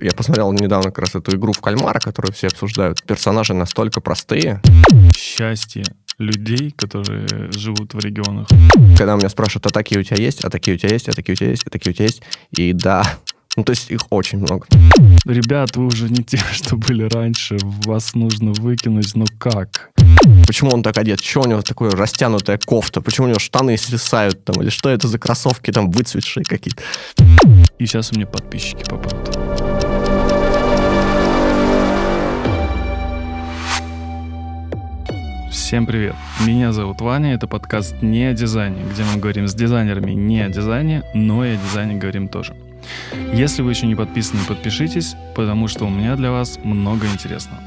Я посмотрел недавно как раз эту игру в кальмара, которую все обсуждают. Персонажи настолько простые. Счастье людей, которые живут в регионах. Когда меня спрашивают, а такие у тебя есть, а такие у тебя есть, а такие у тебя есть, а такие у тебя есть. И да, ну, то есть их очень много. Ребят, вы уже не те, что были раньше. Вас нужно выкинуть, но как? Почему он так одет? Что у него такое растянутая кофта? Почему у него штаны свисают там? Или что это за кроссовки там выцветшие какие-то? И сейчас у меня подписчики попадут. Всем привет! Меня зовут Ваня, это подкаст «Не о дизайне», где мы говорим с дизайнерами не о дизайне, но и о дизайне говорим тоже. Если вы еще не подписаны, подпишитесь, потому что у меня для вас много интересного.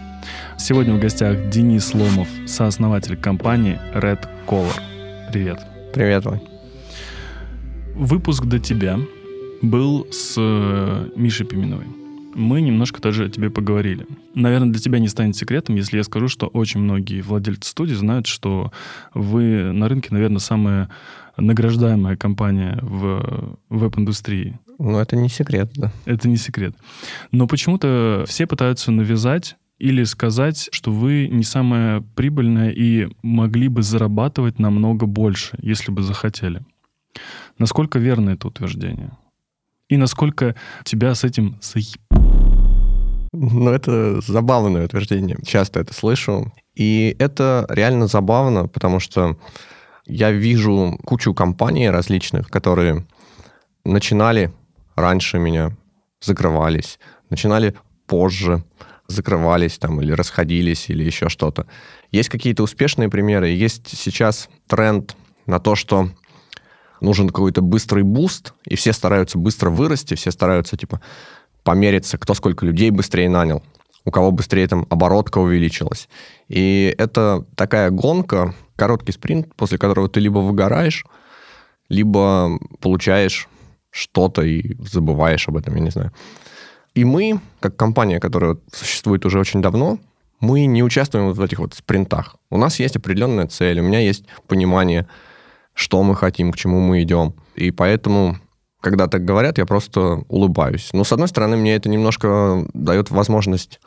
Сегодня в гостях Денис Ломов, сооснователь компании Red Color. Привет. Привет, Вань. Выпуск до тебя был с э, Мишей Пименовой. Мы немножко тоже о тебе поговорили. Наверное, для тебя не станет секретом, если я скажу, что очень многие владельцы студии знают, что вы на рынке, наверное, самая награждаемая компания в веб-индустрии. Ну, это не секрет, да. Это не секрет. Но почему-то все пытаются навязать или сказать, что вы не самая прибыльная и могли бы зарабатывать намного больше, если бы захотели. Насколько верно это утверждение? И насколько тебя с этим заеб... Ну, это забавное утверждение. Часто это слышу. И это реально забавно, потому что я вижу кучу компаний различных, которые начинали раньше меня, закрывались, начинали позже, закрывались там или расходились или еще что-то. Есть какие-то успешные примеры, есть сейчас тренд на то, что нужен какой-то быстрый boost, и все стараются быстро вырасти, все стараются, типа, помериться, кто сколько людей быстрее нанял, у кого быстрее там оборотка увеличилась. И это такая гонка, короткий спринт, после которого ты либо выгораешь, либо получаешь что-то и забываешь об этом, я не знаю. И мы, как компания, которая существует уже очень давно, мы не участвуем в этих вот спринтах. У нас есть определенная цель, у меня есть понимание, что мы хотим, к чему мы идем. И поэтому, когда так говорят, я просто улыбаюсь. Но, с одной стороны, мне это немножко дает возможность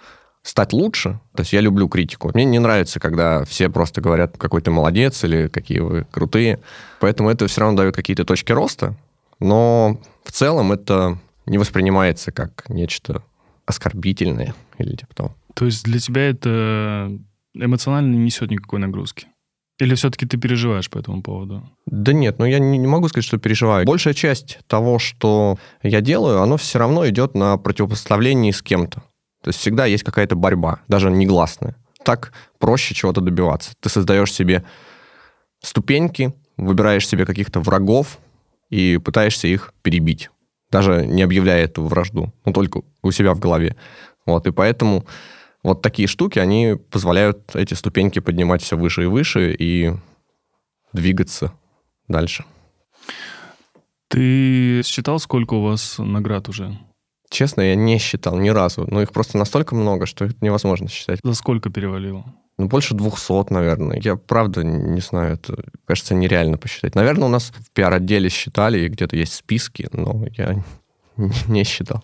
стать лучше. То есть я люблю критику. Мне не нравится, когда все просто говорят, какой ты молодец или какие вы крутые. Поэтому это все равно дает какие-то точки роста. Но в целом это не воспринимается как нечто оскорбительное или типа того. То есть для тебя это эмоционально не несет никакой нагрузки? Или все-таки ты переживаешь по этому поводу? Да нет, ну я не, могу сказать, что переживаю. Большая часть того, что я делаю, оно все равно идет на противопоставлении с кем-то. То есть всегда есть какая-то борьба, даже негласная. Так проще чего-то добиваться. Ты создаешь себе ступеньки, выбираешь себе каких-то врагов и пытаешься их перебить. Даже не объявляя эту вражду, но только у себя в голове. Вот, и поэтому вот такие штуки, они позволяют эти ступеньки поднимать все выше и выше и двигаться дальше. Ты считал, сколько у вас наград уже? Честно, я не считал ни разу. Но их просто настолько много, что это невозможно считать. За сколько перевалило? Ну, больше 200, наверное. Я правда не знаю, это, кажется, нереально посчитать. Наверное, у нас в пиар-отделе считали, и где-то есть списки, но я не считал.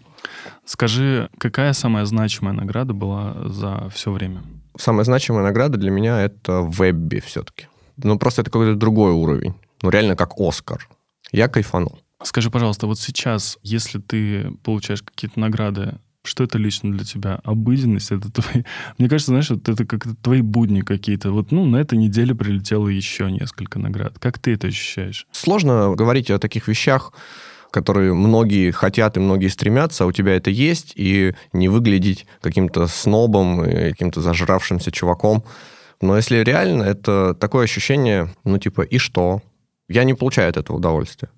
Скажи, какая самая значимая награда была за все время? Самая значимая награда для меня это в вебе все-таки. Ну, просто это какой-то другой уровень. Ну, реально как Оскар. Я кайфанул. Скажи, пожалуйста, вот сейчас, если ты получаешь какие-то награды, что это лично для тебя? Обыденность? Это твои... Мне кажется, знаешь, вот это как твои будни какие-то. Вот, ну, на этой неделе прилетело еще несколько наград. Как ты это ощущаешь? Сложно говорить о таких вещах, которые многие хотят и многие стремятся, а у тебя это есть, и не выглядеть каким-то снобом каким-то зажравшимся чуваком. Но если реально, это такое ощущение, ну, типа, и что? Я не получаю от этого удовольствия.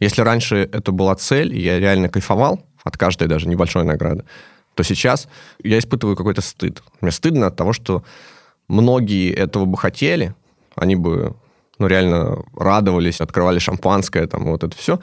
Если раньше это была цель, и я реально кайфовал от каждой даже небольшой награды, то сейчас я испытываю какой-то стыд. Мне стыдно от того, что многие этого бы хотели, они бы ну, реально радовались, открывали шампанское, там, вот это все,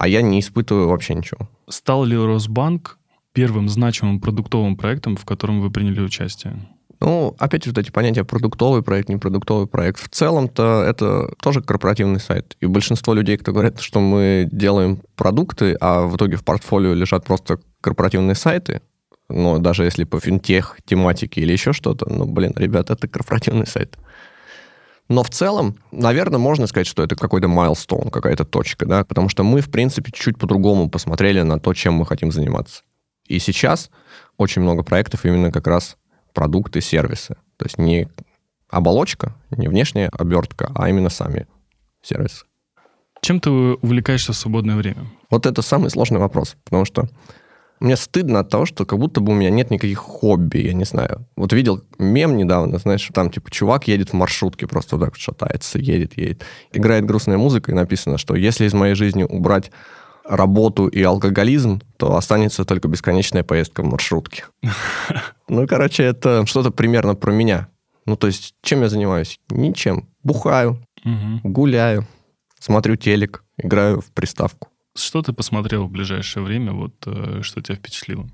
а я не испытываю вообще ничего. Стал ли Росбанк первым значимым продуктовым проектом, в котором вы приняли участие? Ну, опять вот эти понятия продуктовый проект, непродуктовый проект. В целом-то это тоже корпоративный сайт. И большинство людей, кто говорят, что мы делаем продукты, а в итоге в портфолио лежат просто корпоративные сайты, но даже если по финтех тематике или еще что-то, ну, блин, ребята, это корпоративный сайт. Но в целом, наверное, можно сказать, что это какой-то майлстоун, какая-то точка, да, потому что мы, в принципе, чуть по-другому посмотрели на то, чем мы хотим заниматься. И сейчас очень много проектов именно как раз продукты, сервисы. То есть не оболочка, не внешняя обертка, а именно сами сервисы. Чем ты увлекаешься в свободное время? Вот это самый сложный вопрос, потому что мне стыдно от того, что как будто бы у меня нет никаких хобби, я не знаю. Вот видел мем недавно, знаешь, там типа чувак едет в маршрутке, просто вот так шатается, едет, едет. Играет грустная музыка, и написано, что если из моей жизни убрать работу и алкоголизм, то останется только бесконечная поездка в маршрутке. Ну, короче, это что-то примерно про меня. Ну, то есть, чем я занимаюсь? Ничем. Бухаю, гуляю, смотрю телек, играю в приставку. Что ты посмотрел в ближайшее время, вот э, что тебя впечатлило?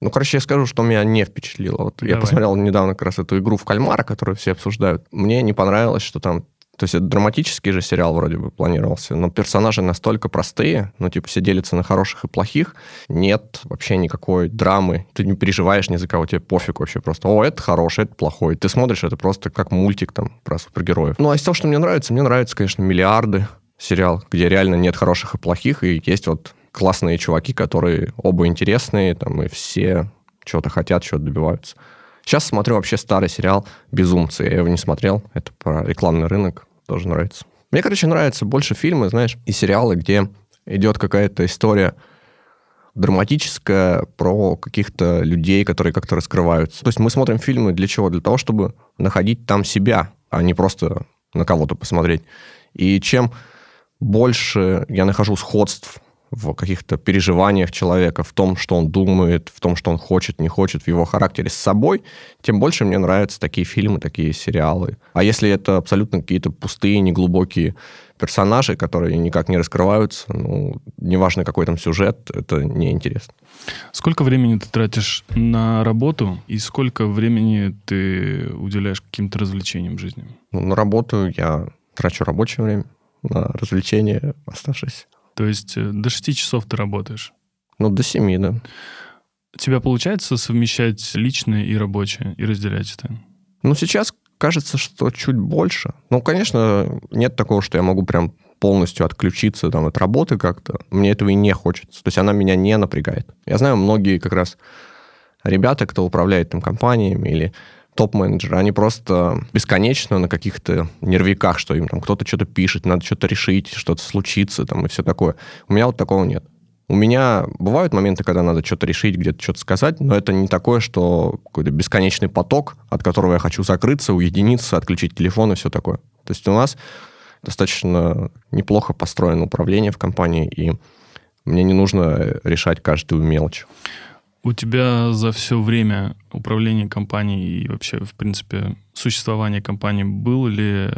Ну, короче, я скажу, что меня не впечатлило. Вот Давай. я посмотрел недавно как раз эту игру в кальмара, которую все обсуждают. Мне не понравилось, что там то есть это драматический же сериал вроде бы планировался, но персонажи настолько простые, ну, типа, все делятся на хороших и плохих, нет вообще никакой драмы, ты не переживаешь ни за кого, тебе пофиг вообще просто, о, это хороший, это плохой. Ты смотришь, это просто как мультик там про супергероев. Ну, а из того, что мне нравится, мне нравится, конечно, «Миллиарды», сериал, где реально нет хороших и плохих, и есть вот классные чуваки, которые оба интересные, там, и все чего-то хотят, чего-то добиваются. Сейчас смотрю вообще старый сериал «Безумцы». Я его не смотрел. Это про рекламный рынок тоже нравится. Мне, короче, нравятся больше фильмы, знаешь, и сериалы, где идет какая-то история драматическая про каких-то людей, которые как-то раскрываются. То есть мы смотрим фильмы для чего? Для того, чтобы находить там себя, а не просто на кого-то посмотреть. И чем больше я нахожу сходств в каких-то переживаниях человека, в том, что он думает, в том, что он хочет, не хочет, в его характере с собой, тем больше мне нравятся такие фильмы, такие сериалы. А если это абсолютно какие-то пустые, неглубокие персонажи, которые никак не раскрываются, ну, неважно, какой там сюжет, это неинтересно. Сколько времени ты тратишь на работу и сколько времени ты уделяешь каким-то развлечениям в жизни? Ну, на работу я трачу рабочее время, на развлечения оставшееся. То есть э, до 6 часов ты работаешь? Ну, до 7, да. У тебя получается совмещать личное и рабочее и разделять это? Ну, сейчас кажется, что чуть больше. Ну, конечно, нет такого, что я могу прям полностью отключиться там, от работы как-то. Мне этого и не хочется. То есть она меня не напрягает. Я знаю многие как раз ребята, кто управляет там компаниями или топ-менеджеры, они просто бесконечно на каких-то нервиках, что им там кто-то что-то пишет, надо что-то решить, что-то случится там и все такое. У меня вот такого нет. У меня бывают моменты, когда надо что-то решить, где-то что-то сказать, но это не такое, что какой-то бесконечный поток, от которого я хочу закрыться, уединиться, отключить телефон и все такое. То есть у нас достаточно неплохо построено управление в компании, и мне не нужно решать каждую мелочь. У тебя за все время управления компанией и вообще, в принципе, существования компании было ли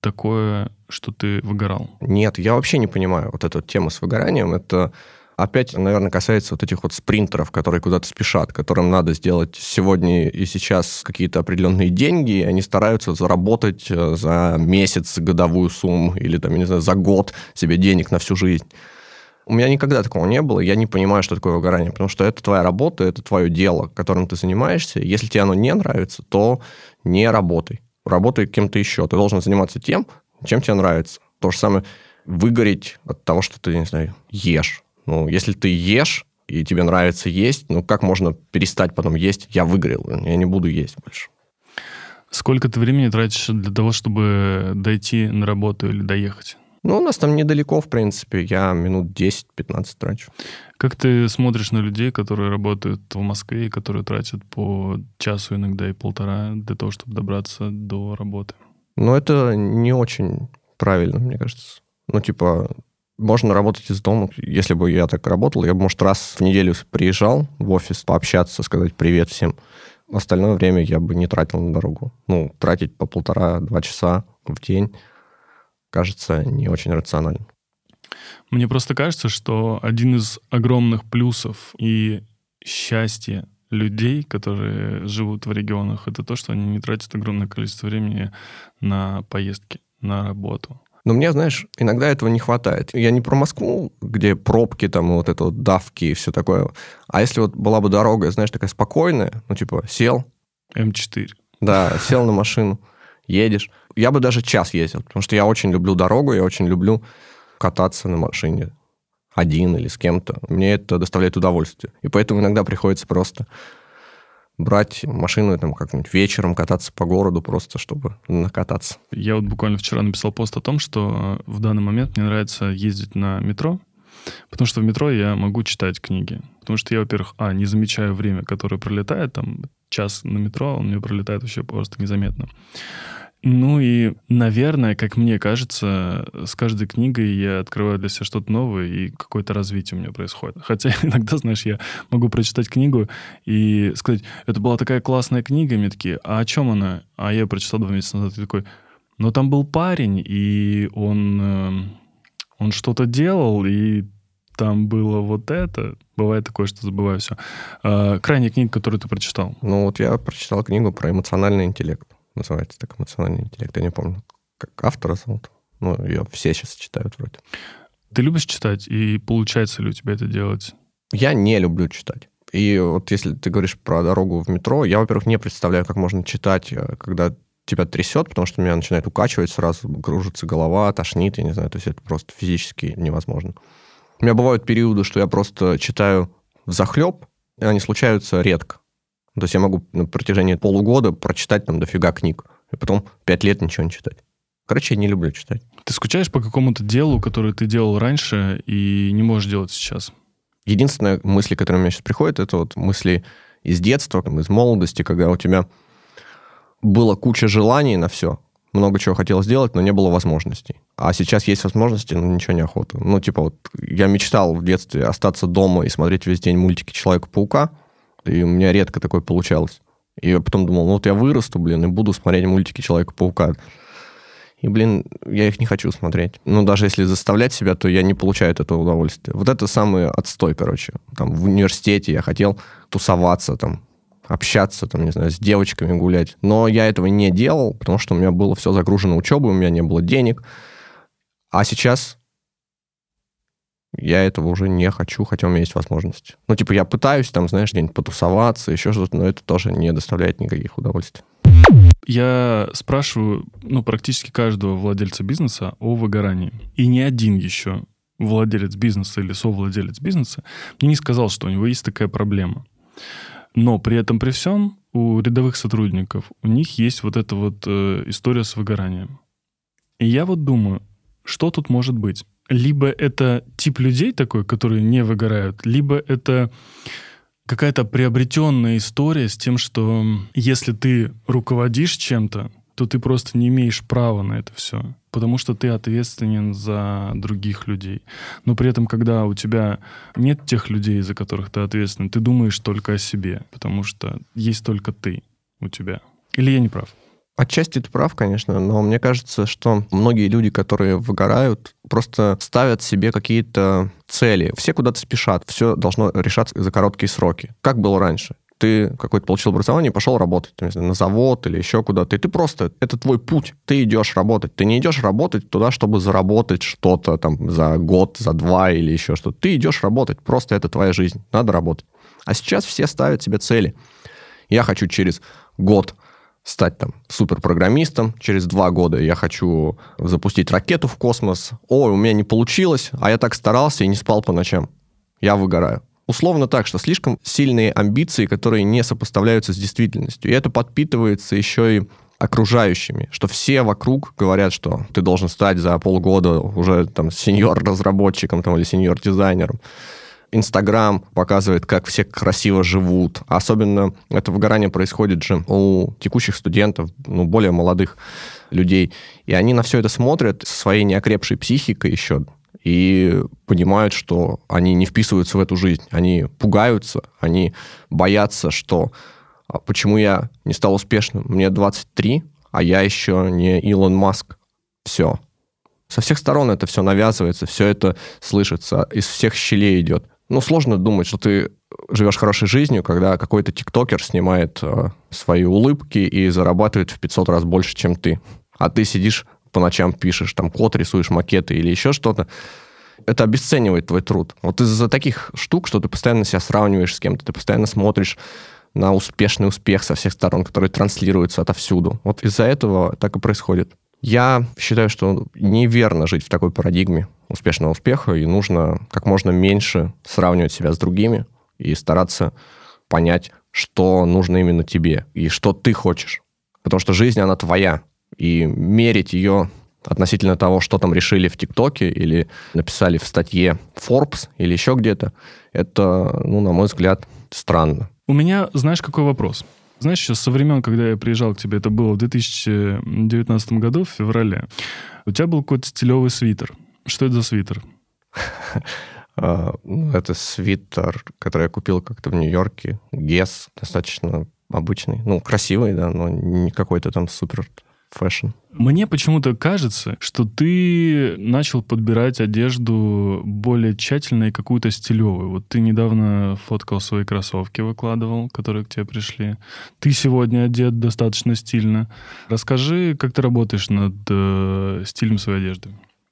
такое, что ты выгорал? Нет, я вообще не понимаю вот эту тему с выгоранием. Это опять, наверное, касается вот этих вот спринтеров, которые куда-то спешат, которым надо сделать сегодня и сейчас какие-то определенные деньги, и они стараются заработать э, за месяц годовую сумму или, там, я не знаю, за год себе денег на всю жизнь. У меня никогда такого не было, я не понимаю, что такое выгорание, потому что это твоя работа, это твое дело, которым ты занимаешься. Если тебе оно не нравится, то не работай. Работай кем-то еще. Ты должен заниматься тем, чем тебе нравится. То же самое выгореть от того, что ты, не знаю, ешь. Ну, если ты ешь, и тебе нравится есть, ну, как можно перестать потом есть? Я выгорел, я не буду есть больше. Сколько ты времени тратишь для того, чтобы дойти на работу или доехать? Ну, у нас там недалеко, в принципе. Я минут 10-15 трачу. Как ты смотришь на людей, которые работают в Москве и которые тратят по часу иногда и полтора для того, чтобы добраться до работы? Ну, это не очень правильно, мне кажется. Ну, типа, можно работать из дома. Если бы я так работал, я бы, может, раз в неделю приезжал в офис пообщаться, сказать привет всем. Остальное время я бы не тратил на дорогу. Ну, тратить по полтора-два часа в день кажется не очень рациональным. Мне просто кажется, что один из огромных плюсов и счастья людей, которые живут в регионах, это то, что они не тратят огромное количество времени на поездки, на работу. Но мне, знаешь, иногда этого не хватает. Я не про Москву, где пробки, там, вот это вот давки и все такое. А если вот была бы дорога, знаешь, такая спокойная, ну, типа, сел. М4. Да, сел на машину, едешь. Я бы даже час ездил, потому что я очень люблю дорогу, я очень люблю кататься на машине один или с кем-то. Мне это доставляет удовольствие. И поэтому иногда приходится просто брать машину и там как-нибудь вечером кататься по городу просто, чтобы накататься. Я вот буквально вчера написал пост о том, что в данный момент мне нравится ездить на метро, потому что в метро я могу читать книги. Потому что я, во-первых, а, не замечаю время, которое пролетает, там час на метро, он мне пролетает вообще просто незаметно. Ну и, наверное, как мне кажется, с каждой книгой я открываю для себя что-то новое, и какое-то развитие у меня происходит. Хотя иногда, знаешь, я могу прочитать книгу и сказать, это была такая классная книга, мне такие, а о чем она? А я прочитал два месяца назад, и такой, ну там был парень, и он, эм, он что-то делал, и там было вот это. Бывает такое, что забываю все. А, крайняя книга, которую ты прочитал. Ну вот я прочитал книгу про эмоциональный интеллект называется так, эмоциональный интеллект. Я не помню, как автора зовут. Ну, ее все сейчас читают вроде. Ты любишь читать, и получается ли у тебя это делать? Я не люблю читать. И вот если ты говоришь про дорогу в метро, я, во-первых, не представляю, как можно читать, э, когда тебя трясет, потому что меня начинает укачивать сразу, кружится голова, тошнит, я не знаю, то есть это просто физически невозможно. У меня бывают периоды, что я просто читаю в захлеб, и они случаются редко. То есть я могу на протяжении полугода прочитать там дофига книг, и потом пять лет ничего не читать. Короче, я не люблю читать. Ты скучаешь по какому-то делу, которое ты делал раньше и не можешь делать сейчас? Единственная мысль, которая у меня сейчас приходит, это вот мысли из детства, из молодости, когда у тебя было куча желаний на все, много чего хотел сделать, но не было возможностей. А сейчас есть возможности, но ничего не охота. Ну, типа вот я мечтал в детстве остаться дома и смотреть весь день мультики Человека-паука, и у меня редко такое получалось. И я потом думал, ну вот я вырасту, блин, и буду смотреть мультики Человека-паука. И, блин, я их не хочу смотреть. Ну, даже если заставлять себя, то я не получаю от этого удовольствия. Вот это самый отстой, короче. Там в университете я хотел тусоваться, там, общаться, там, не знаю, с девочками гулять. Но я этого не делал, потому что у меня было все загружено учебой, у меня не было денег. А сейчас я этого уже не хочу, хотя у меня есть возможность. Ну, типа, я пытаюсь там, знаешь, где-нибудь потусоваться, еще что-то, но это тоже не доставляет никаких удовольствий. Я спрашиваю, ну, практически каждого владельца бизнеса о выгорании. И ни один еще владелец бизнеса или совладелец бизнеса мне не сказал, что у него есть такая проблема. Но при этом, при всем, у рядовых сотрудников, у них есть вот эта вот э, история с выгоранием. И я вот думаю, что тут может быть? либо это тип людей такой, которые не выгорают, либо это какая-то приобретенная история с тем, что если ты руководишь чем-то, то ты просто не имеешь права на это все, потому что ты ответственен за других людей. Но при этом, когда у тебя нет тех людей, за которых ты ответственен, ты думаешь только о себе, потому что есть только ты у тебя. Или я не прав? Отчасти ты прав, конечно, но мне кажется, что многие люди, которые выгорают, просто ставят себе какие-то цели. Все куда-то спешат, все должно решаться за короткие сроки. Как было раньше? Ты какой-то получил образование и пошел работать знаю, на завод или еще куда-то. И ты просто, это твой путь. Ты идешь работать. Ты не идешь работать туда, чтобы заработать что-то там за год, за два или еще что-то. Ты идешь работать. Просто это твоя жизнь. Надо работать. А сейчас все ставят себе цели. Я хочу через год стать там суперпрограммистом. Через два года я хочу запустить ракету в космос. Ой, у меня не получилось, а я так старался и не спал по ночам. Я выгораю. Условно так, что слишком сильные амбиции, которые не сопоставляются с действительностью. И это подпитывается еще и окружающими, что все вокруг говорят, что ты должен стать за полгода уже там сеньор-разработчиком там, или сеньор-дизайнером. Инстаграм показывает, как все красиво живут. Особенно это выгорание происходит же у текущих студентов, ну, более молодых людей. И они на все это смотрят со своей неокрепшей психикой еще и понимают, что они не вписываются в эту жизнь. Они пугаются, они боятся, что а почему я не стал успешным? Мне 23, а я еще не Илон Маск. Все. Со всех сторон это все навязывается, все это слышится, из всех щелей идет. Ну, сложно думать, что ты живешь хорошей жизнью, когда какой-то тиктокер снимает э, свои улыбки и зарабатывает в 500 раз больше, чем ты. А ты сидишь по ночам пишешь, там код рисуешь, макеты или еще что-то, это обесценивает твой труд. Вот из-за таких штук, что ты постоянно себя сравниваешь с кем-то, ты постоянно смотришь на успешный успех со всех сторон, который транслируется отовсюду. Вот из-за этого так и происходит. Я считаю, что неверно жить в такой парадигме успешного успеха, и нужно как можно меньше сравнивать себя с другими и стараться понять, что нужно именно тебе и что ты хочешь. Потому что жизнь, она твоя. И мерить ее относительно того, что там решили в ТикТоке или написали в статье Forbes или еще где-то, это, ну, на мой взгляд, странно. У меня, знаешь, какой вопрос? Знаешь, еще со времен, когда я приезжал к тебе, это было в 2019 году, в феврале, у тебя был какой-то стилевый свитер. Что это за свитер? А, ну, это свитер, который я купил как-то в Нью-Йорке. Guess, достаточно обычный. Ну, красивый, да, но не какой-то там супер fashion. Мне почему-то кажется, что ты начал подбирать одежду более тщательно и какую-то стилевую. Вот ты недавно фоткал свои кроссовки, выкладывал, которые к тебе пришли. Ты сегодня одет достаточно стильно. Расскажи, как ты работаешь над э, стилем своей одежды.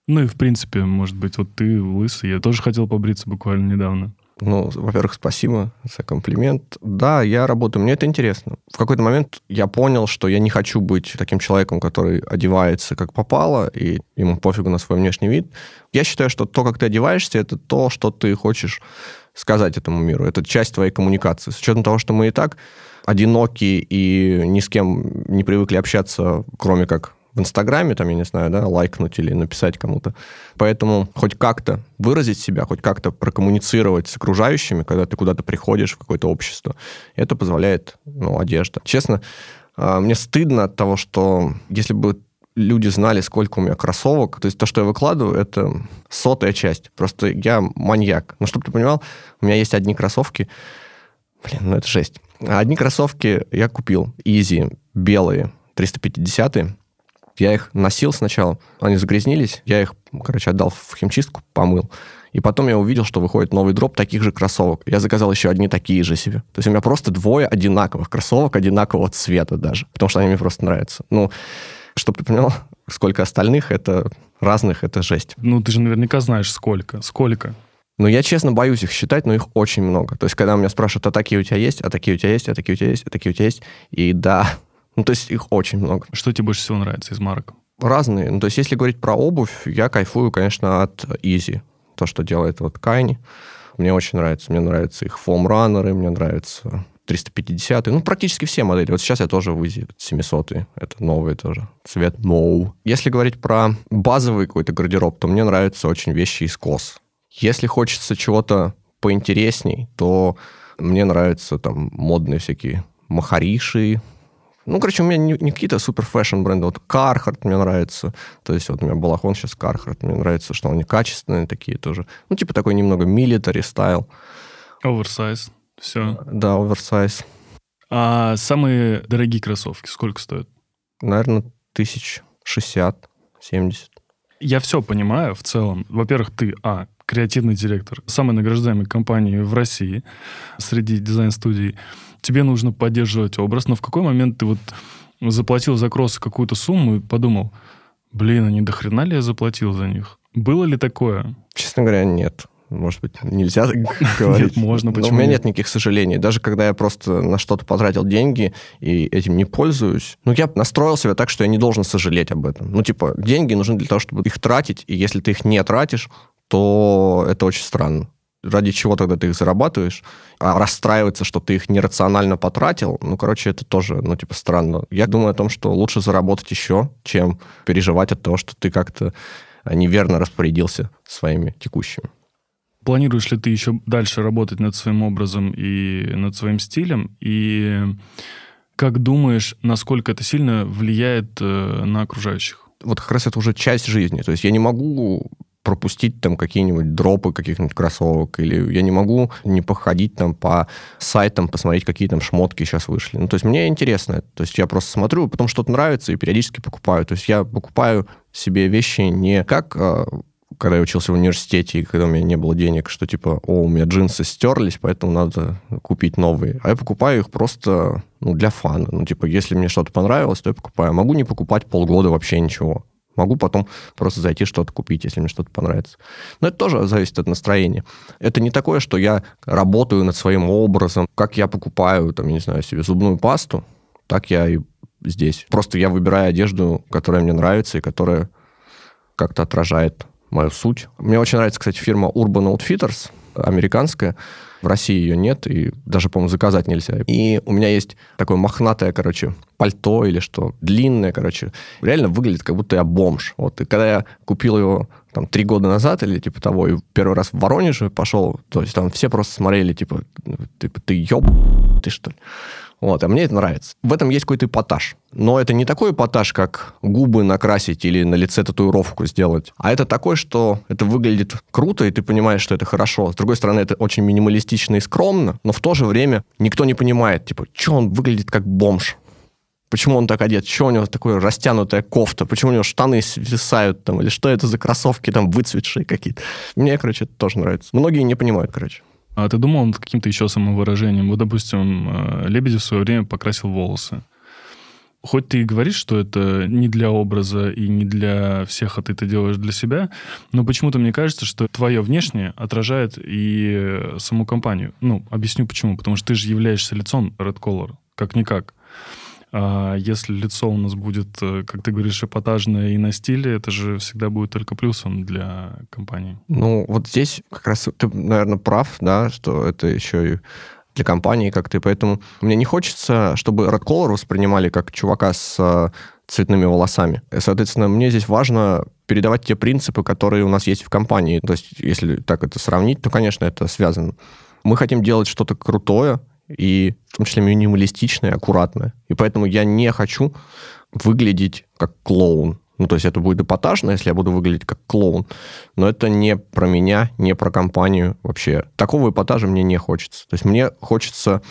Ну и, в принципе, может быть, вот ты лысый. Я тоже хотел побриться буквально недавно. Ну, во-первых, спасибо за комплимент. Да, я работаю, мне это интересно. В какой-то момент я понял, что я не хочу быть таким человеком, который одевается как попало, и ему пофигу на свой внешний вид. Я считаю, что то, как ты одеваешься, это то, что ты хочешь сказать этому миру. Это часть твоей коммуникации. С учетом того, что мы и так одиноки и ни с кем не привыкли общаться, кроме как в Инстаграме, там, я не знаю, да, лайкнуть или написать кому-то. Поэтому хоть как-то выразить себя, хоть как-то прокоммуницировать с окружающими, когда ты куда-то приходишь в какое-то общество, это позволяет, ну, одежда. Честно, а, мне стыдно от того, что если бы люди знали, сколько у меня кроссовок. То есть то, что я выкладываю, это сотая часть. Просто я маньяк. Ну, чтобы ты понимал, у меня есть одни кроссовки. Блин, ну это жесть. Одни кроссовки я купил. Easy, белые, 350-е. Я их носил сначала, они загрязнились, я их, короче, отдал в химчистку, помыл. И потом я увидел, что выходит новый дроп таких же кроссовок. Я заказал еще одни такие же себе. То есть у меня просто двое одинаковых кроссовок, одинакового цвета даже. Потому что они мне просто нравятся. Ну, чтобы ты понял, сколько остальных, это разных, это жесть. Ну, ты же наверняка знаешь, сколько. Сколько? Ну, я честно боюсь их считать, но их очень много. То есть, когда меня спрашивают, а такие у тебя есть, а такие у тебя есть, а такие у тебя есть, а такие у тебя есть, и да, ну, то есть их очень много. Что тебе больше всего нравится из марок? Разные. Ну, то есть если говорить про обувь, я кайфую, конечно, от Easy. То, что делает вот Кайни. Мне очень нравится. Мне нравятся их фоам-раннеры, мне нравятся 350 ну, практически все модели. Вот сейчас я тоже в Easy 700 это новый тоже, цвет No. Если говорить про базовый какой-то гардероб, то мне нравятся очень вещи из кос. Если хочется чего-то поинтересней, то мне нравятся там модные всякие Maharishi, ну, короче, у меня не, не какие-то супер fashion бренды. Вот Carhartt мне нравится. То есть вот у меня балахон сейчас Carhartt. Мне нравится, что они качественные такие тоже. Ну, типа такой немного military style. Оверсайз. Все. Да, оверсайз. А самые дорогие кроссовки сколько стоят? Наверное, тысяч шестьдесят, семьдесят. Я все понимаю в целом. Во-первых, ты, а, креативный директор самой награждаемой компании в России среди дизайн-студий тебе нужно поддерживать образ, но в какой момент ты вот заплатил за кроссы какую-то сумму и подумал, блин, а не до хрена ли я заплатил за них? Было ли такое? Честно говоря, нет. Может быть, нельзя говорить. Нет, можно. Почему? Но у меня нет никаких сожалений. Даже когда я просто на что-то потратил деньги и этим не пользуюсь, ну, я настроил себя так, что я не должен сожалеть об этом. Ну, типа, деньги нужны для того, чтобы их тратить, и если ты их не тратишь, то это очень странно ради чего тогда ты их зарабатываешь, а расстраиваться, что ты их нерационально потратил, ну, короче, это тоже, ну, типа, странно. Я думаю о том, что лучше заработать еще, чем переживать от того, что ты как-то неверно распорядился своими текущими. Планируешь ли ты еще дальше работать над своим образом и над своим стилем? И как думаешь, насколько это сильно влияет э, на окружающих? Вот как раз это уже часть жизни. То есть я не могу пропустить там какие-нибудь дропы каких-нибудь кроссовок, или я не могу не походить там по сайтам, посмотреть, какие там шмотки сейчас вышли. Ну, то есть мне интересно. То есть я просто смотрю, потом что-то нравится и периодически покупаю. То есть я покупаю себе вещи не как а, когда я учился в университете, и когда у меня не было денег, что типа, о, у меня джинсы стерлись, поэтому надо купить новые. А я покупаю их просто ну, для фана. Ну, типа, если мне что-то понравилось, то я покупаю. Могу не покупать полгода вообще ничего. Могу потом просто зайти что-то купить, если мне что-то понравится. Но это тоже зависит от настроения. Это не такое, что я работаю над своим образом. Как я покупаю, там, я не знаю, себе зубную пасту, так я и здесь. Просто я выбираю одежду, которая мне нравится и которая как-то отражает мою суть. Мне очень нравится, кстати, фирма Urban Outfitters, американская. В России ее нет, и даже, по-моему, заказать нельзя. И у меня есть такое мохнатое, короче, пальто или что, длинное, короче. Реально выглядит, как будто я бомж. Вот, и когда я купил его там три года назад или типа того, и первый раз в Воронеже пошел, то есть там все просто смотрели, типа, типа ты еб, ты что ли? Вот, а мне это нравится. В этом есть какой-то эпатаж. Но это не такой эпатаж, как губы накрасить или на лице татуировку сделать. А это такой, что это выглядит круто, и ты понимаешь, что это хорошо. С другой стороны, это очень минималистично и скромно, но в то же время никто не понимает, типа, что он выглядит как бомж. Почему он так одет? Что у него такое растянутая кофта? Почему у него штаны свисают там? Или что это за кроссовки там выцветшие какие-то? Мне, короче, это тоже нравится. Многие не понимают, короче. А ты думал над каким-то еще самовыражением? Вот, допустим, э, Лебедев в свое время покрасил волосы. Хоть ты и говоришь, что это не для образа и не для всех, а ты это делаешь для себя, но почему-то мне кажется, что твое внешнее отражает и саму компанию. Ну, объясню почему. Потому что ты же являешься лицом Red Color, как-никак. А если лицо у нас будет, э, как ты говоришь, эпатажное и на стиле, это же всегда будет только плюсом для компании. Ну, вот здесь как раз ты, наверное, прав, да, что это еще и для компании как-то, и поэтому мне не хочется, чтобы Red Color воспринимали как чувака с э, цветными волосами. И, соответственно, мне здесь важно передавать те принципы, которые у нас есть в компании. То есть, если так это сравнить, то, конечно, это связано. Мы хотим делать что-то крутое, и в том числе минималистичное, аккуратное. И поэтому я не хочу выглядеть как клоун. Ну, то есть это будет эпатажно, если я буду выглядеть как клоун. Но это не про меня, не про компанию вообще. Такого эпатажа мне не хочется. То есть мне хочется,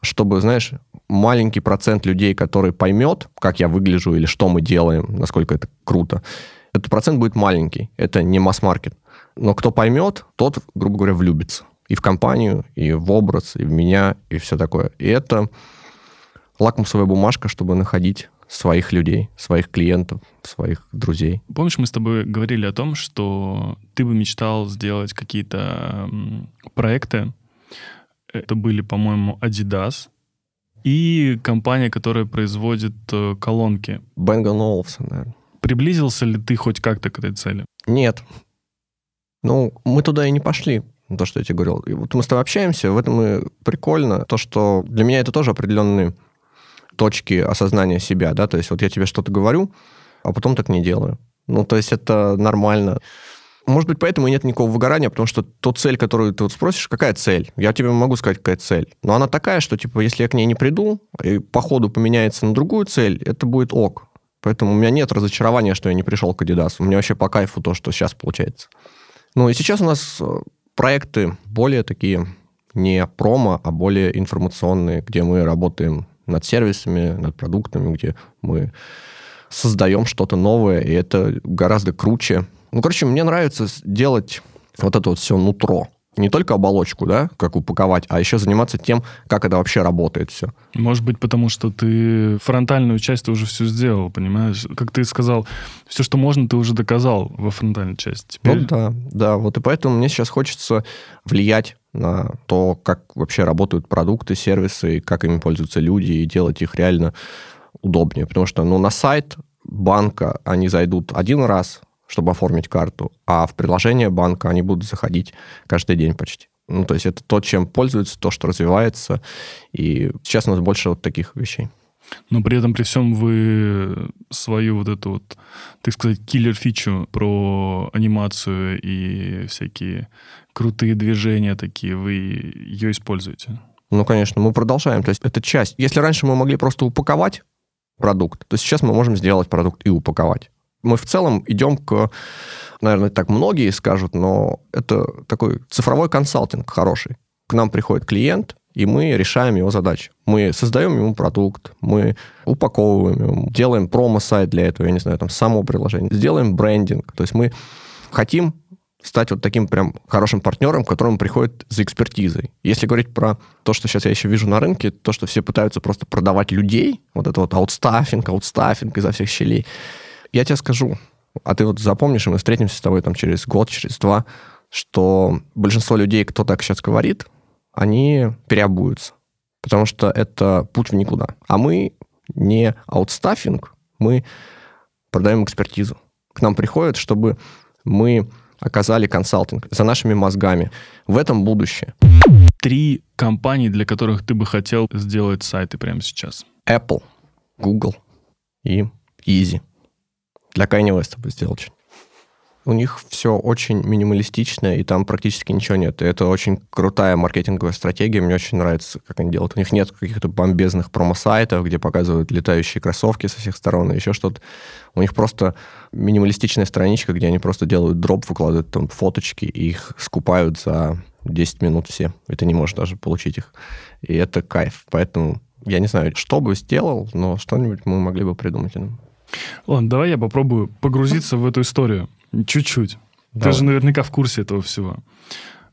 чтобы, знаешь, маленький процент людей, который поймет, как я выгляжу или что мы делаем, насколько это круто, этот процент будет маленький. Это не масс-маркет. Но кто поймет, тот, грубо говоря, влюбится и в компанию, и в образ, и в меня, и все такое. И это лакмусовая бумажка, чтобы находить своих людей, своих клиентов, своих друзей. Помнишь, мы с тобой говорили о том, что ты бы мечтал сделать какие-то проекты. Это были, по-моему, Adidas и компания, которая производит э, колонки. Bang Olufsen, наверное. Приблизился ли ты хоть как-то к этой цели? Нет. Ну, мы туда и не пошли то, что я тебе говорил. И вот мы с тобой общаемся, в этом и прикольно. То, что для меня это тоже определенные точки осознания себя, да, то есть вот я тебе что-то говорю, а потом так не делаю. Ну, то есть это нормально. Может быть, поэтому и нет никакого выгорания, потому что ту цель, которую ты вот спросишь, какая цель? Я тебе могу сказать, какая цель. Но она такая, что, типа, если я к ней не приду, и по ходу поменяется на другую цель, это будет ок. Поэтому у меня нет разочарования, что я не пришел к Adidas. У меня вообще по кайфу то, что сейчас получается. Ну и сейчас у нас э, проекты более такие не промо, а более информационные, где мы работаем над сервисами, над продуктами, где мы создаем что-то новое, и это гораздо круче. Ну, короче, мне нравится делать вот это вот все нутро не только оболочку, да, как упаковать, а еще заниматься тем, как это вообще работает все. Может быть, потому что ты фронтальную часть ты уже все сделал, понимаешь? Как ты сказал, все, что можно, ты уже доказал во фронтальной части. Теперь... Ну да, да, вот и поэтому мне сейчас хочется влиять на то, как вообще работают продукты, сервисы, как ими пользуются люди, и делать их реально удобнее. Потому что ну, на сайт банка они зайдут один раз, чтобы оформить карту, а в приложение банка они будут заходить каждый день почти. Ну, то есть это то, чем пользуются, то, что развивается. И сейчас у нас больше вот таких вещей. Но при этом, при всем, вы свою вот эту вот, так сказать, киллер-фичу про анимацию и всякие крутые движения такие, вы ее используете? Ну, конечно, мы продолжаем. То есть это часть. Если раньше мы могли просто упаковать продукт, то сейчас мы можем сделать продукт и упаковать. Мы в целом идем к, наверное, так многие скажут, но это такой цифровой консалтинг хороший. К нам приходит клиент, и мы решаем его задачи. Мы создаем ему продукт, мы упаковываем его, делаем промо-сайт для этого, я не знаю, там, само приложение, сделаем брендинг. То есть мы хотим стать вот таким прям хорошим партнером, к которому приходит за экспертизой. Если говорить про то, что сейчас я еще вижу на рынке, то, что все пытаются просто продавать людей, вот это вот аутстаффинг, аутстаффинг изо всех щелей, Я тебе скажу, а ты вот запомнишь, и мы встретимся с тобой там через год, через два, что большинство людей, кто так сейчас говорит, они переобуются. Потому что это путь в никуда. А мы не аутстаффинг, мы продаем экспертизу. К нам приходят, чтобы мы оказали консалтинг за нашими мозгами. В этом будущее. Три компании, для которых ты бы хотел сделать сайты прямо сейчас. Apple, Google и Easy. Для Kanye West бы сделал что у них все очень минималистично, и там практически ничего нет. И это очень крутая маркетинговая стратегия, мне очень нравится, как они делают. У них нет каких-то бомбезных промо-сайтов, где показывают летающие кроссовки со всех сторон и еще что-то. У них просто минималистичная страничка, где они просто делают дроп, выкладывают там фоточки, и их скупают за 10 минут все. И ты не можешь даже получить их. И это кайф. Поэтому я не знаю, что бы сделал, но что-нибудь мы могли бы придумать. Ладно, давай я попробую погрузиться в эту историю. Чуть-чуть. Давай. Ты же наверняка в курсе этого всего.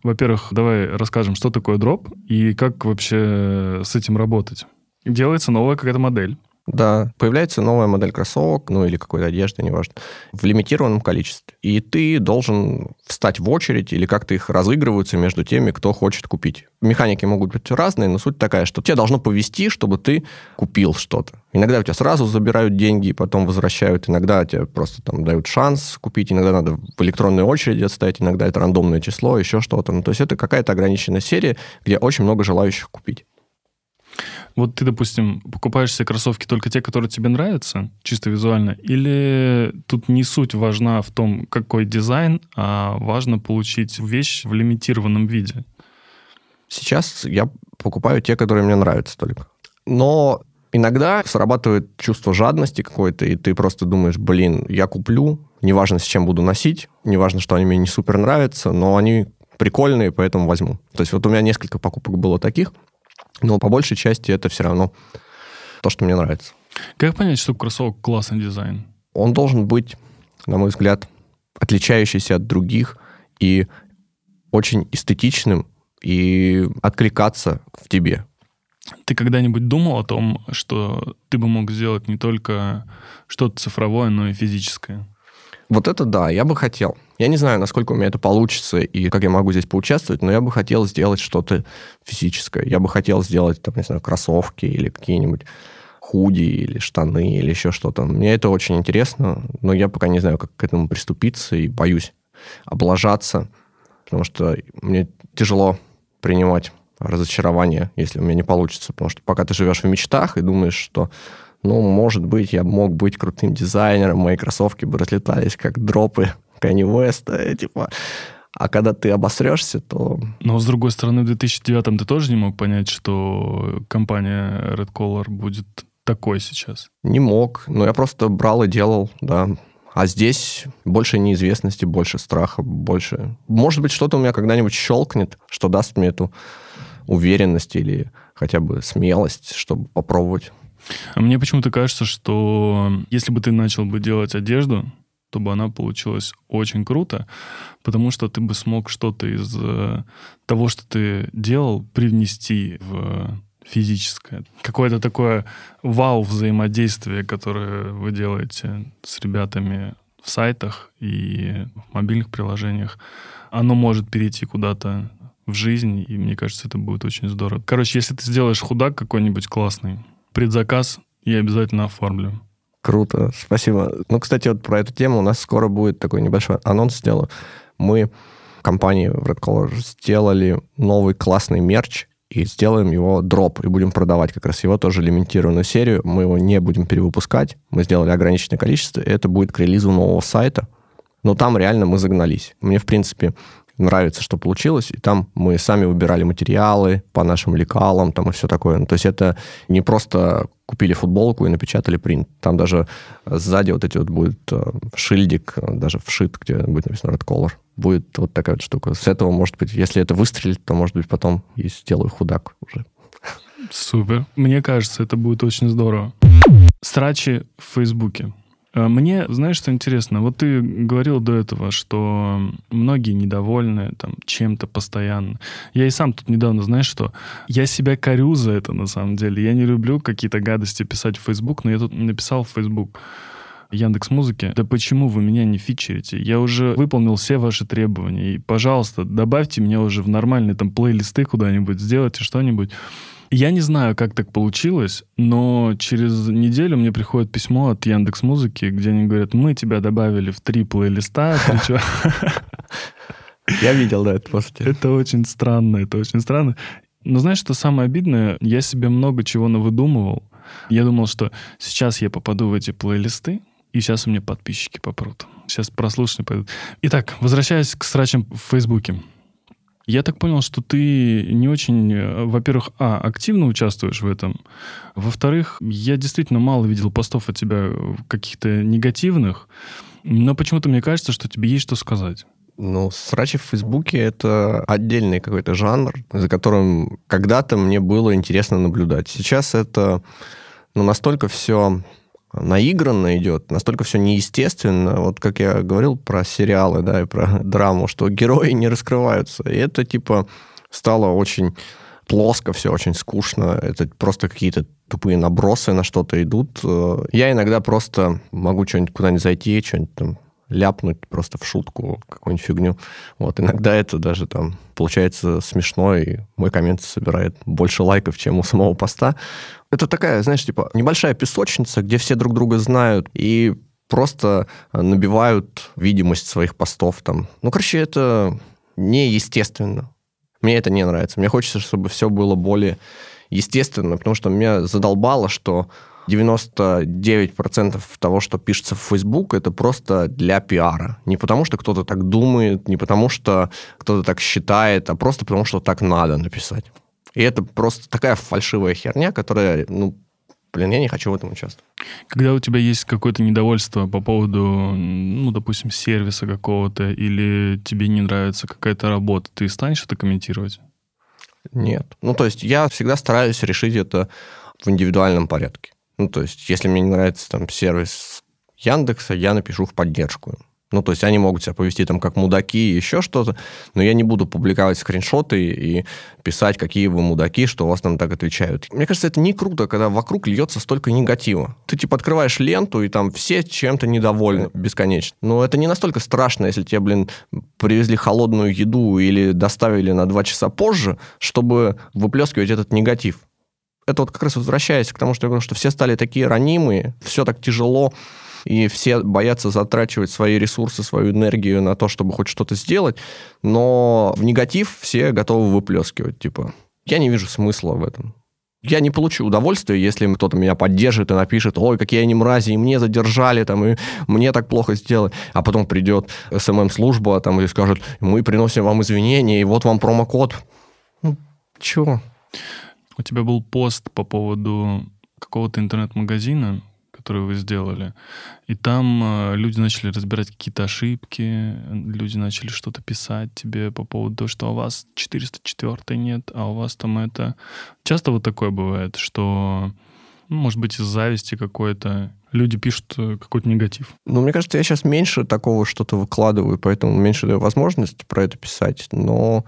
Во-первых, давай расскажем, что такое дроп и как вообще с этим работать. Делается новая какая-то модель. Да, появляется новая модель кроссовок, ну или какой-то одежды, неважно, в лимитированном количестве. И ты должен встать в очередь или как-то их разыгрываются между теми, кто хочет купить. Механики могут быть разные, но суть такая, что тебе должно повести, чтобы ты купил что-то. Иногда у тебя сразу забирают деньги и потом возвращают. Иногда тебе просто там дают шанс купить. Иногда надо в электронной очереди отстоять. Иногда это рандомное число, еще что-то. Ну, то есть это какая-то ограниченная серия, где очень много желающих купить. Вот ты, допустим, покупаешь себе кроссовки только те, которые тебе нравятся, чисто визуально, или тут не суть важна в том, какой дизайн, а важно получить вещь в лимитированном виде? Сейчас я покупаю те, которые мне нравятся только. Но иногда срабатывает чувство жадности какой-то, и ты просто думаешь, блин, я куплю, неважно, с чем буду носить, неважно, что они мне не супер нравятся, но они прикольные, поэтому возьму. То есть вот у меня несколько покупок было таких, но по большей части это все равно то, что мне нравится. Как понять, что кроссовок классный дизайн? Он должен быть, на мой взгляд, отличающийся от других и очень эстетичным и откликаться в тебе. Ты когда-нибудь думал о том, что ты бы мог сделать не только что-то цифровое, но и физическое? Вот это да, я бы хотел. Я не знаю, насколько у меня это получится и как я могу здесь поучаствовать, но я бы хотел сделать что-то физическое. Я бы хотел сделать, там, не знаю, кроссовки или какие-нибудь худи или штаны или еще что-то. Мне это очень интересно, но я пока не знаю, как к этому приступиться и боюсь облажаться, потому что мне тяжело принимать разочарование, если у меня не получится, потому что пока ты живешь в мечтах и думаешь, что ну, может быть, я мог быть крутым дизайнером, мои кроссовки бы разлетались как дропы West, э, типа... А когда ты обосрешься, то... Но, с другой стороны, в 2009 ты тоже не мог понять, что компания Red Color будет такой сейчас? Не мог. Но я просто брал и делал, да. А здесь больше неизвестности, больше страха, больше... Может быть, что-то у меня когда-нибудь щелкнет, что даст мне эту уверенность или хотя бы смелость, чтобы попробовать. А мне почему-то кажется, что если бы ты начал бы делать одежду, то бы она получилась очень круто, потому что ты бы смог что-то из э, того, что ты делал, привнести в физическое. Какое-то такое вау взаимодействие, которое вы делаете с ребятами в сайтах и в мобильных приложениях, оно может перейти куда-то в жизнь, и мне кажется, это будет очень здорово. Короче, если ты сделаешь худак какой-нибудь классный, предзаказ я обязательно оформлю. Круто, спасибо. Ну, кстати, вот про эту тему у нас скоро будет такой небольшой анонс сделаю. Мы компании Red Color сделали новый классный мерч, и сделаем его дроп, и будем продавать как раз его тоже лимитированную серию. Мы его не будем перевыпускать, мы сделали ограниченное количество, и это будет к релизу нового сайта. Но там реально мы загнались. Мне, в принципе, нравится, что получилось. И там мы сами выбирали материалы по нашим лекалам там и все такое. Ну, то есть это не просто купили футболку и напечатали принт. Там даже сзади вот эти вот будет э, шильдик, э, даже вшит, где будет написано Red Color. Будет вот такая вот штука. С этого, может быть, если это выстрелит, то, может быть, потом и сделаю худак уже. Супер. Мне кажется, это будет очень здорово. Страчи в Фейсбуке. Э, мне, знаешь, что интересно? Вот ты говорил до этого, что многие недовольны там чем-то постоянно. Я и сам тут недавно, знаешь что? Я себя корю за это на самом деле. Я не люблю какие-то гадости писать в Facebook, но я тут написал в Facebook. Яндекс Музыки, да почему вы меня не фичерите? Я уже выполнил все ваши требования, и, пожалуйста, добавьте меня уже в нормальные там плейлисты куда-нибудь, сделайте что-нибудь. Я не знаю, как так получилось, но через неделю мне приходит письмо от Яндекс Музыки, где они говорят, мы тебя добавили в три плейлиста. Я видел, да, это пост. Это очень странно, это очень странно. Но знаешь, что самое обидное? Я себе много чего навыдумывал. Я думал, что сейчас я попаду в эти плейлисты, и сейчас у меня подписчики попрут. Сейчас прослушанные пойдут. Итак, возвращаясь к срачам в Фейсбуке. Я так понял, что ты не очень, э, во-первых, а, активно участвуешь в этом. Во-вторых, я действительно мало видел постов от тебя каких-то негативных, но почему-то мне кажется, что тебе есть что сказать. Ну, срачи в Фейсбуке — это отдельный какой-то жанр, за которым когда-то мне было интересно наблюдать. Сейчас это ну, настолько все наигранно идет, настолько все неестественно. Вот как я говорил про сериалы, да, и про драму, что герои не раскрываются. И это, типа, стало очень плоско, все очень скучно. Это просто какие-то тупые набросы на что-то идут. Я иногда просто могу что-нибудь куда-нибудь зайти, что-нибудь там ляпнуть просто в шутку какую-нибудь фигню. Вот, иногда это даже там получается смешно, и мой коммент собирает больше лайков, чем у самого поста. Это такая, знаешь, типа небольшая песочница, где все друг друга знают, и просто набивают видимость своих постов там. Ну, короче, это неестественно. Мне это не нравится. Мне хочется, чтобы все было более естественно, потому что меня задолбало, что 99% того, что пишется в Facebook, это просто для пиара. Не потому, что кто-то так думает, не потому, что кто-то так считает, а просто потому, что так надо написать. И это просто такая фальшивая херня, которая, ну, блин, я не хочу в этом участвовать. Когда у тебя есть какое-то недовольство по поводу, ну, допустим, сервиса какого-то, или тебе не нравится какая-то работа, ты станешь это комментировать? Нет. Ну, то есть я всегда стараюсь решить это в индивидуальном порядке. Ну, то есть, если мне не нравится там сервис Яндекса, я напишу в поддержку. Ну, то есть они могут себя повести там как мудаки и еще что-то, но я не буду публиковать скриншоты и писать, какие вы мудаки, что у вас там так отвечают. Мне кажется, это не круто, когда вокруг льется столько негатива. Ты, типа, открываешь ленту, и там все чем-то недовольны бесконечно. Но это не настолько страшно, если тебе, блин, привезли холодную еду или доставили на два часа позже, чтобы выплескивать этот негатив это вот как раз возвращаясь к тому, что я говорю, что все стали такие ранимые, все так тяжело, и все боятся затрачивать свои ресурсы, свою энергию на то, чтобы хоть что-то сделать, но в негатив все готовы выплескивать, типа. Я не вижу смысла в этом. Я не получу удовольствия, если кто-то меня поддержит и напишет, ой, какие они мрази, и мне задержали, там, и мне так плохо сделали. А потом придет СММ-служба там, и скажет, мы приносим вам извинения, и вот вам промокод. Ну, чего? У тебя был пост по поводу какого-то интернет-магазина, который вы сделали, и там э, люди начали разбирать какие-то ошибки, люди начали что-то писать тебе по поводу того, что у вас 404 нет, а у вас там это... Часто вот такое бывает, что, ну, может быть, из зависти какой-то люди пишут э, какой-то негатив. Ну, мне кажется, я сейчас меньше такого что-то выкладываю, поэтому меньше даю возможность про это писать, но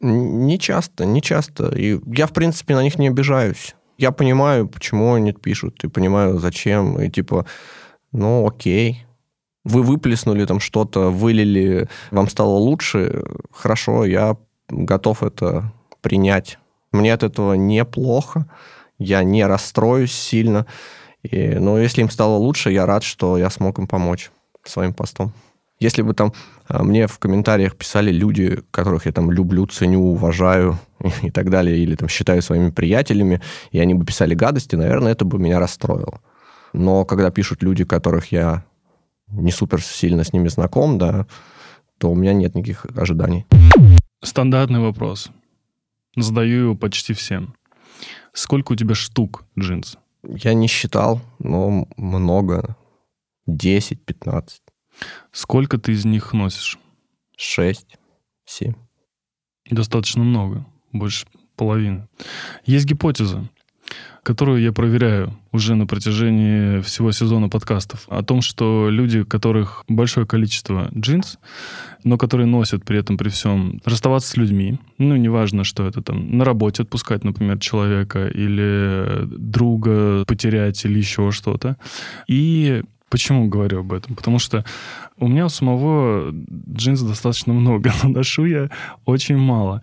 не часто, не часто. И я, в принципе, на них не обижаюсь. Я понимаю, почему они пишут, и понимаю, зачем. И типа, ну, окей. Вы выплеснули там что-то, вылили, вам стало лучше. Хорошо, я готов это принять. Мне от этого неплохо. Я не расстроюсь сильно. И, но если им стало лучше, я рад, что я смог им помочь своим постом. Если бы там мне в комментариях писали люди, которых я там люблю, ценю, уважаю и так далее, или там считаю своими приятелями, и они бы писали гадости, наверное, это бы меня расстроило. Но когда пишут люди, которых я не супер сильно с ними знаком, да, то у меня нет никаких ожиданий. Стандартный вопрос. Задаю его почти всем. Сколько у тебя штук джинс? Я не считал, но много. 10-15. Сколько ты из них носишь? Шесть, семь. Достаточно много, больше половины. Есть гипотеза, которую я проверяю уже на протяжении всего сезона подкастов, о том, что люди, у которых большое количество джинс, но которые носят при этом при всем расставаться с людьми, ну, неважно, что это там, на работе отпускать, например, человека, или друга потерять, или еще что-то, и Почему говорю об этом? Потому что у меня у самого джинс достаточно много, но ношу я очень мало.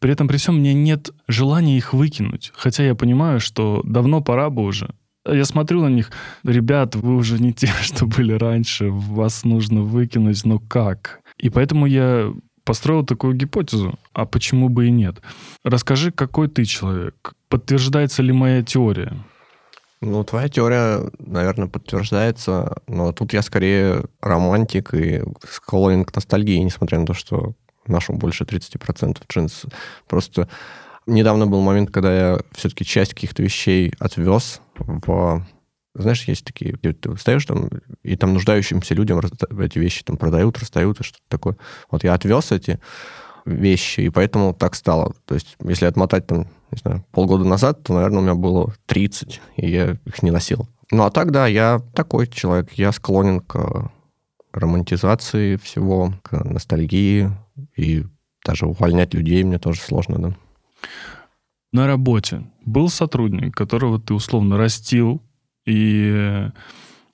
При этом при всем мне нет желания их выкинуть. Хотя я понимаю, что давно пора бы уже. Я смотрю на них, ребят, вы уже не те, что были раньше, вас нужно выкинуть, но как? И поэтому я построил такую гипотезу, а почему бы и нет? Расскажи, какой ты человек? Подтверждается ли моя теория? Ну, твоя теория, наверное, подтверждается, но тут я скорее романтик и склонен к ностальгии, несмотря на то, что нашему больше 30% джинс. Просто недавно был момент, когда я все-таки часть каких-то вещей отвез в... Знаешь, есть такие, где ты встаешь там, и там нуждающимся людям эти вещи там продают, расстают, и что-то такое. Вот я отвез эти вещи, и поэтому так стало. То есть, если отмотать там, не знаю, полгода назад, то, наверное, у меня было 30, и я их не носил. Ну, а так, да, я такой человек. Я склонен к романтизации всего, к ностальгии, и даже увольнять людей мне тоже сложно, да. На работе был сотрудник, которого ты условно растил и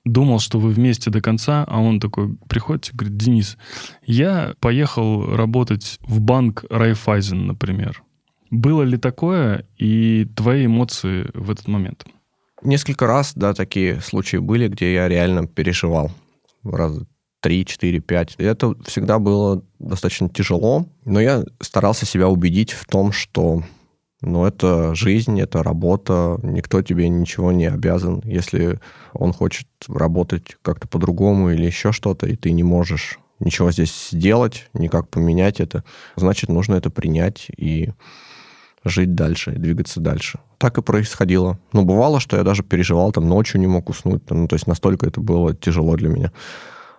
думал, что вы вместе до конца, а он такой приходит и говорит, Денис, я поехал работать в банк Райфайзен, например. Было ли такое и твои эмоции в этот момент? Несколько раз, да, такие случаи были, где я реально переживал. Раза три, четыре, пять. Это всегда было достаточно тяжело, но я старался себя убедить в том, что но это жизнь, это работа, никто тебе ничего не обязан. Если он хочет работать как-то по-другому или еще что-то, и ты не можешь ничего здесь сделать, никак поменять это, значит, нужно это принять и жить дальше, двигаться дальше. Так и происходило. Но бывало, что я даже переживал, там, ночью не мог уснуть, ну, то есть настолько это было тяжело для меня.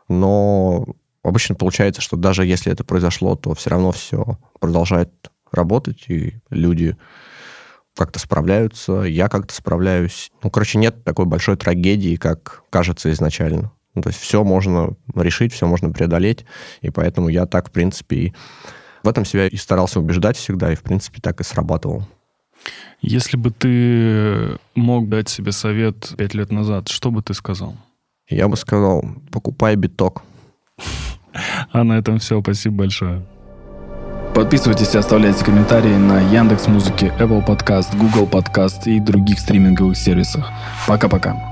Но обычно получается, что даже если это произошло, то все равно все продолжает работать, и люди как-то справляются, я как-то справляюсь. Ну, короче, нет такой большой трагедии, как кажется изначально. Ну, то есть все можно решить, все можно преодолеть, и поэтому я так, в принципе, и в этом себя и старался убеждать всегда, и, в принципе, так и срабатывал. Если бы ты мог дать себе совет пять лет назад, что бы ты сказал? Я бы сказал, покупай биток. А на этом все. Спасибо большое. Подписывайтесь и оставляйте комментарии на Яндекс Музыке, Apple Podcast, Google Podcast и других стриминговых сервисах. Пока-пока.